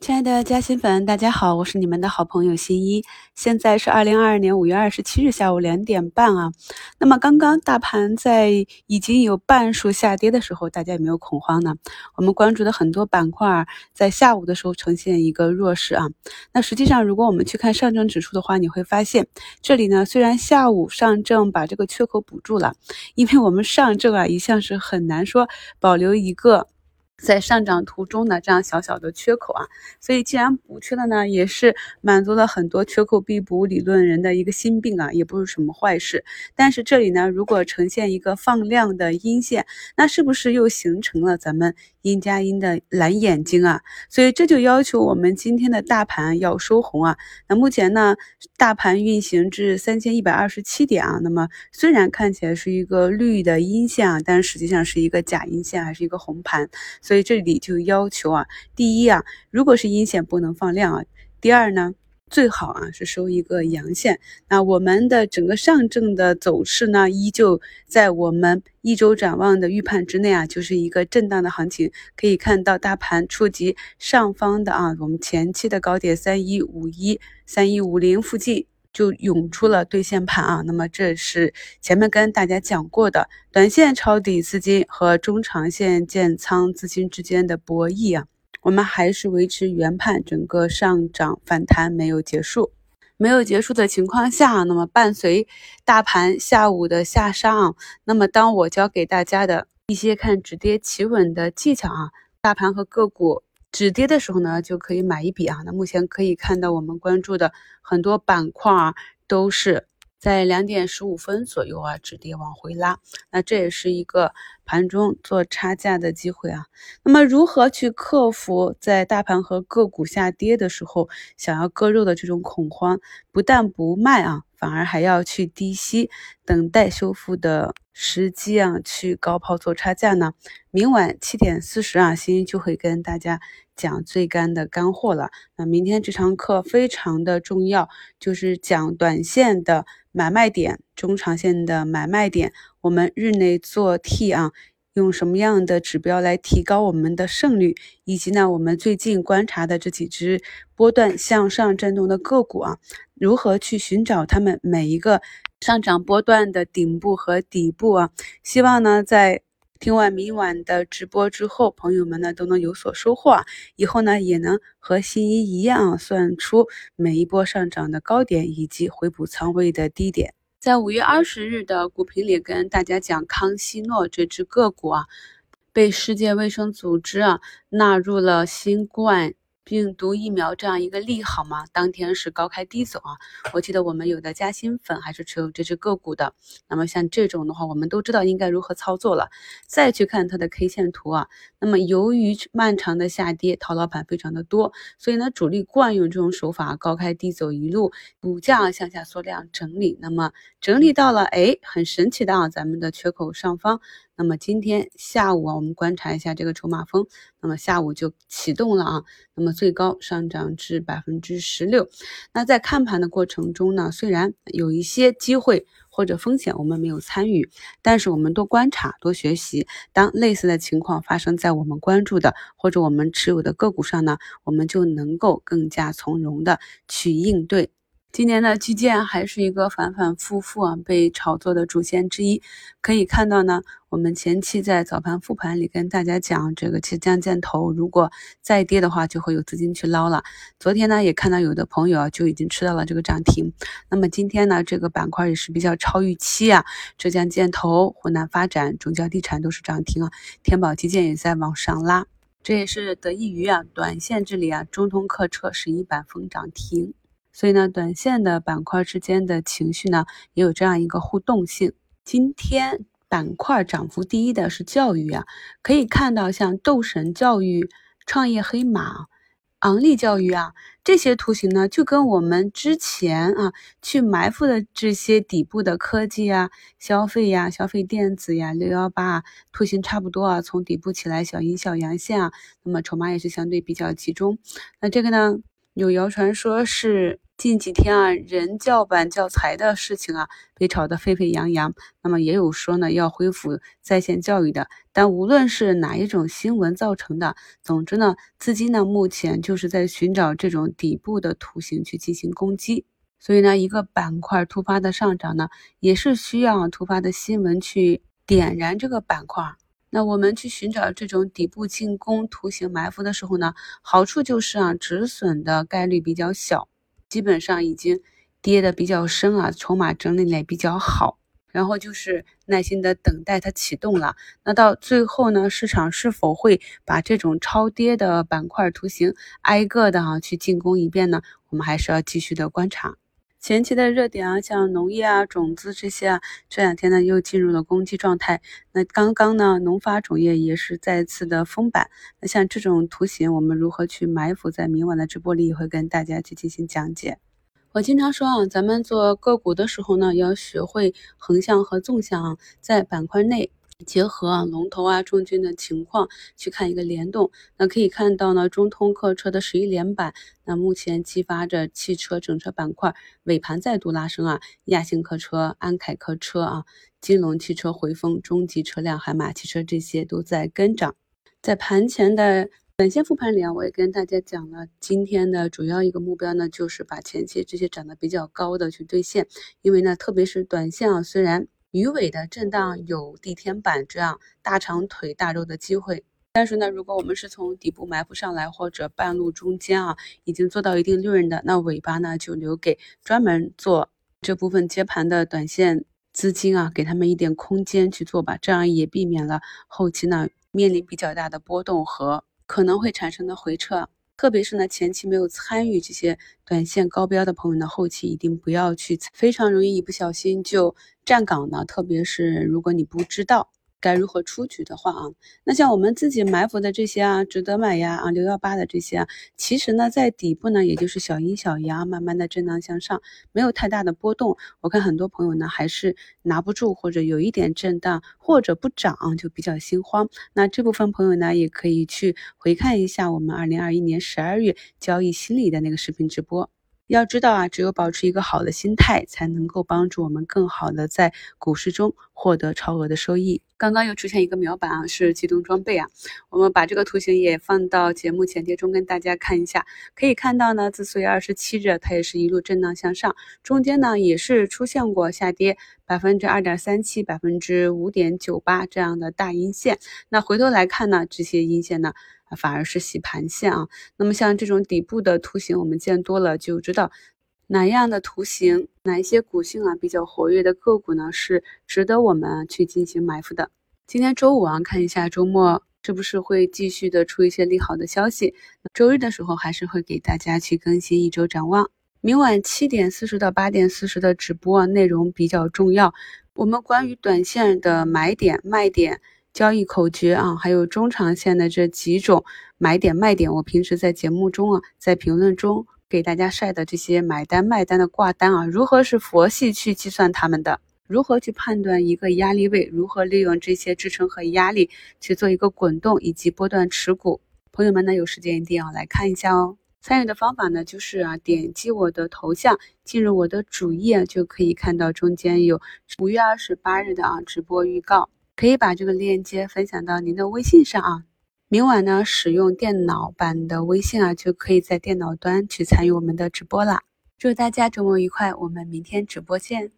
亲爱的嘉兴粉，大家好，我是你们的好朋友新一。现在是二零二二年五月二十七日下午两点半啊。那么刚刚大盘在已经有半数下跌的时候，大家有没有恐慌呢？我们关注的很多板块在下午的时候呈现一个弱势啊。那实际上，如果我们去看上证指数的话，你会发现这里呢，虽然下午上证把这个缺口补住了，因为我们上证啊一向是很难说保留一个。在上涨途中的这样小小的缺口啊，所以既然补缺了呢，也是满足了很多缺口必补理论人的一个心病啊，也不是什么坏事。但是这里呢，如果呈现一个放量的阴线，那是不是又形成了咱们阴加阴的蓝眼睛啊？所以这就要求我们今天的大盘要收红啊。那目前呢，大盘运行至三千一百二十七点啊，那么虽然看起来是一个绿的阴线啊，但实际上是一个假阴线，还是一个红盘。所以这里就要求啊，第一啊，如果是阴线不能放量啊，第二呢，最好啊是收一个阳线。那我们的整个上证的走势呢，依旧在我们一周展望的预判之内啊，就是一个震荡的行情。可以看到大盘触及上方的啊，我们前期的高点三一五一、三一五零附近。就涌出了兑现盘啊，那么这是前面跟大家讲过的，短线抄底资金和中长线建仓资金之间的博弈啊，我们还是维持原判，整个上涨反弹没有结束，没有结束的情况下，那么伴随大盘下午的下杀啊，那么当我教给大家的一些看止跌企稳的技巧啊，大盘和个股。止跌的时候呢，就可以买一笔啊。那目前可以看到，我们关注的很多板块啊，都是在两点十五分左右啊止跌往回拉。那这也是一个盘中做差价的机会啊。那么如何去克服在大盘和个股下跌的时候想要割肉的这种恐慌？不但不卖啊，反而还要去低吸，等待修复的。时机啊，去高抛做差价呢？明晚七点四十啊，欣欣就会跟大家讲最干的干货了。那明天这堂课非常的重要，就是讲短线的买卖点，中长线的买卖点。我们日内做 T 啊，用什么样的指标来提高我们的胜率？以及呢，我们最近观察的这几只波段向上震动的个股啊，如何去寻找它们每一个？上涨波段的顶部和底部啊，希望呢在听完明晚的直播之后，朋友们呢都能有所收获，以后呢也能和新一一样算出每一波上涨的高点以及回补仓位的低点。在五月二十日的股评里跟大家讲，康希诺这只个股啊，被世界卫生组织啊纳入了新冠。病毒疫苗这样一个利好嘛，当天是高开低走啊。我记得我们有的嘉兴粉还是持有这只个股的。那么像这种的话，我们都知道应该如何操作了。再去看它的 K 线图啊，那么由于漫长的下跌，套牢盘非常的多，所以呢，主力惯用这种手法，高开低走，一路股价向下缩量整理。那么整理到了，哎，很神奇的啊，咱们的缺口上方。那么今天下午啊，我们观察一下这个筹码峰，那么下午就启动了啊，那么最高上涨至百分之十六。那在看盘的过程中呢，虽然有一些机会或者风险我们没有参与，但是我们多观察、多学习，当类似的情况发生在我们关注的或者我们持有的个股上呢，我们就能够更加从容的去应对。今年的基建还是一个反反复复啊被炒作的主线之一。可以看到呢，我们前期在早盘复盘里跟大家讲，这个浙江建投如果再跌的话，就会有资金去捞了。昨天呢，也看到有的朋友啊就已经吃到了这个涨停。那么今天呢，这个板块也是比较超预期啊，浙江建投、湖南发展、中交地产都是涨停啊，天宝基建也在往上拉，这也是得益于啊短线这里啊中通客车十一板封涨停。所以呢，短线的板块之间的情绪呢，也有这样一个互动性。今天板块涨幅第一的是教育啊，可以看到像斗神教育、创业黑马、昂立教育啊这些图形呢，就跟我们之前啊去埋伏的这些底部的科技啊、消费呀、消费电子呀、六幺八啊图形差不多啊，从底部起来小阴小阳线啊，那么筹码也是相对比较集中。那这个呢？有谣传说是近几天啊，人教版教材的事情啊，被炒得沸沸扬扬。那么也有说呢，要恢复在线教育的。但无论是哪一种新闻造成的，总之呢，资金呢目前就是在寻找这种底部的图形去进行攻击。所以呢，一个板块突发的上涨呢，也是需要突发的新闻去点燃这个板块。那我们去寻找这种底部进攻图形埋伏的时候呢，好处就是啊，止损的概率比较小。基本上已经跌的比较深啊，筹码整理的比较好，然后就是耐心的等待它启动了。那到最后呢，市场是否会把这种超跌的板块图形挨个的哈去进攻一遍呢？我们还是要继续的观察。前期的热点啊，像农业啊、种子这些啊，这两天呢又进入了攻击状态。那刚刚呢，农发种业也是再次的封板。那像这种图形，我们如何去埋伏，在明晚的直播里也会跟大家去进行讲解。我经常说啊，咱们做个股的时候呢，要学会横向和纵向啊，在板块内。结合啊龙头啊中军的情况去看一个联动，那可以看到呢中通客车的十一连板，那目前激发着汽车整车板块尾盘再度拉升啊，亚星客车、安凯客车啊、金龙汽车、回风、中级车辆、海马汽车这些都在跟涨。在盘前的短线复盘里啊，我也跟大家讲了，今天的主要一个目标呢，就是把前期这些涨得比较高的去兑现，因为呢，特别是短线啊，虽然。鱼尾的震荡有地天板这样大长腿大肉的机会，但是呢，如果我们是从底部埋伏上来，或者半路中间啊，已经做到一定利润的，那尾巴呢就留给专门做这部分接盘的短线资金啊，给他们一点空间去做吧，这样也避免了后期呢面临比较大的波动和可能会产生的回撤。特别是呢，前期没有参与这些短线高标的朋友呢，后期一定不要去，非常容易一不小心就站岗呢。特别是如果你不知道。该如何出局的话啊，那像我们自己埋伏的这些啊，值得买呀啊，六幺八的这些啊，其实呢，在底部呢，也就是小阴小阳，慢慢的震荡向上，没有太大的波动。我看很多朋友呢，还是拿不住，或者有一点震荡，或者不涨，就比较心慌。那这部分朋友呢，也可以去回看一下我们二零二一年十二月交易心理的那个视频直播。要知道啊，只有保持一个好的心态，才能够帮助我们更好的在股市中获得超额的收益。刚刚又出现一个秒板啊，是机动装备啊。我们把这个图形也放到节目前贴中跟大家看一下，可以看到呢，自四月二十七日，它也是一路震荡向上，中间呢也是出现过下跌百分之二点三七、百分之五点九八这样的大阴线。那回头来看呢，这些阴线呢。反而是洗盘线啊，那么像这种底部的图形，我们见多了就知道哪样的图形，哪一些股性啊比较活跃的个股呢，是值得我们去进行埋伏的。今天周五啊，看一下周末是不是会继续的出一些利好的消息。周日的时候还是会给大家去更新一周展望。明晚七点四十到八点四十的直播内容比较重要，我们关于短线的买点卖点。交易口诀啊，还有中长线的这几种买点卖点，我平时在节目中啊，在评论中给大家晒的这些买单卖单的挂单啊，如何是佛系去计算它们的？如何去判断一个压力位？如何利用这些支撑和压力去做一个滚动以及波段持股？朋友们呢，有时间一定要来看一下哦。参与的方法呢，就是啊，点击我的头像，进入我的主页，就可以看到中间有五月二十八日的啊直播预告。可以把这个链接分享到您的微信上啊，明晚呢使用电脑版的微信啊，就可以在电脑端去参与我们的直播啦。祝大家周末愉快，我们明天直播见。